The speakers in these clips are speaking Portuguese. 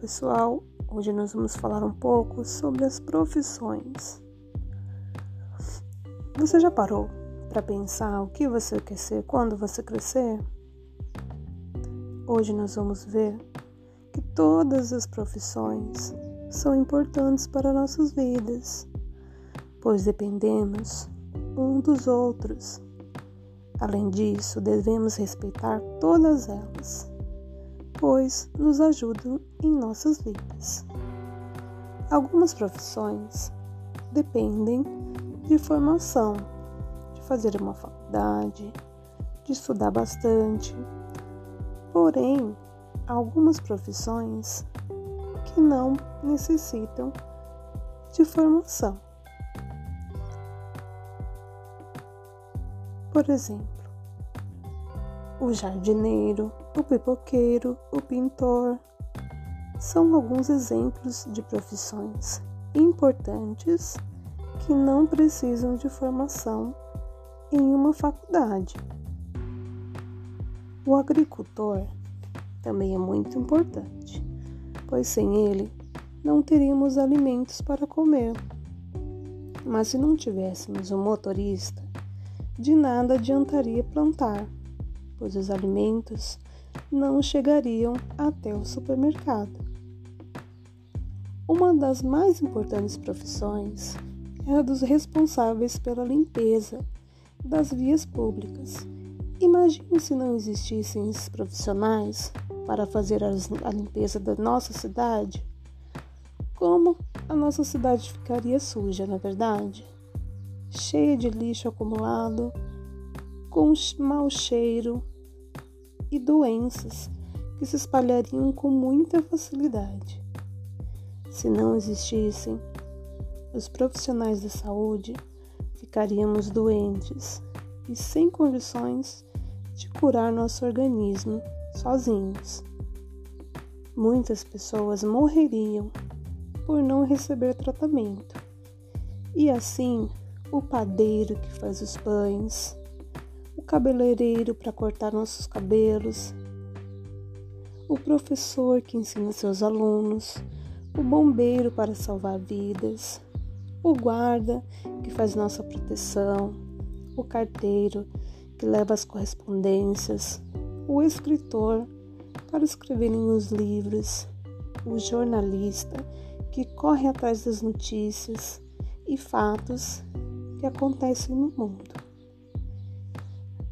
pessoal, hoje nós vamos falar um pouco sobre as profissões. Você já parou para pensar o que você quer ser quando você crescer? Hoje nós vamos ver que todas as profissões são importantes para nossas vidas, pois dependemos um dos outros. Além disso, devemos respeitar todas elas pois nos ajudam em nossas vidas. Algumas profissões dependem de formação, de fazer uma faculdade, de estudar bastante. Porém, algumas profissões que não necessitam de formação. Por exemplo, o jardineiro, o pipoqueiro, o pintor. São alguns exemplos de profissões importantes que não precisam de formação em uma faculdade. O agricultor também é muito importante, pois sem ele não teríamos alimentos para comer. Mas se não tivéssemos um motorista, de nada adiantaria plantar pois os alimentos não chegariam até o supermercado. Uma das mais importantes profissões é a dos responsáveis pela limpeza das vias públicas. Imagine se não existissem esses profissionais para fazer a limpeza da nossa cidade. Como a nossa cidade ficaria suja, na é verdade? Cheia de lixo acumulado, com mau cheiro e doenças que se espalhariam com muita facilidade. Se não existissem os profissionais da saúde, ficaríamos doentes e sem condições de curar nosso organismo sozinhos. Muitas pessoas morreriam por não receber tratamento. E assim, o padeiro que faz os pães, cabeleireiro para cortar nossos cabelos, o professor que ensina seus alunos, o bombeiro para salvar vidas, o guarda que faz nossa proteção, o carteiro que leva as correspondências, o escritor para escreverem os livros, o jornalista que corre atrás das notícias e fatos que acontecem no mundo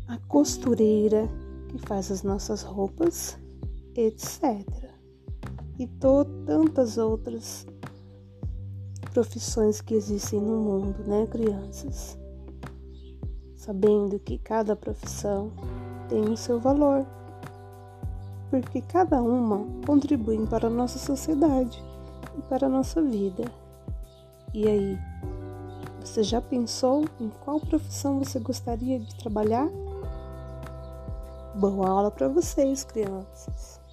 a costureira que faz as nossas roupas, etc. E tantas outras profissões que existem no mundo, né, crianças? Sabendo que cada profissão tem o seu valor, porque cada uma contribui para a nossa sociedade e para a nossa vida. E aí, você já pensou em qual profissão você gostaria de trabalhar? Boa aula para vocês, crianças!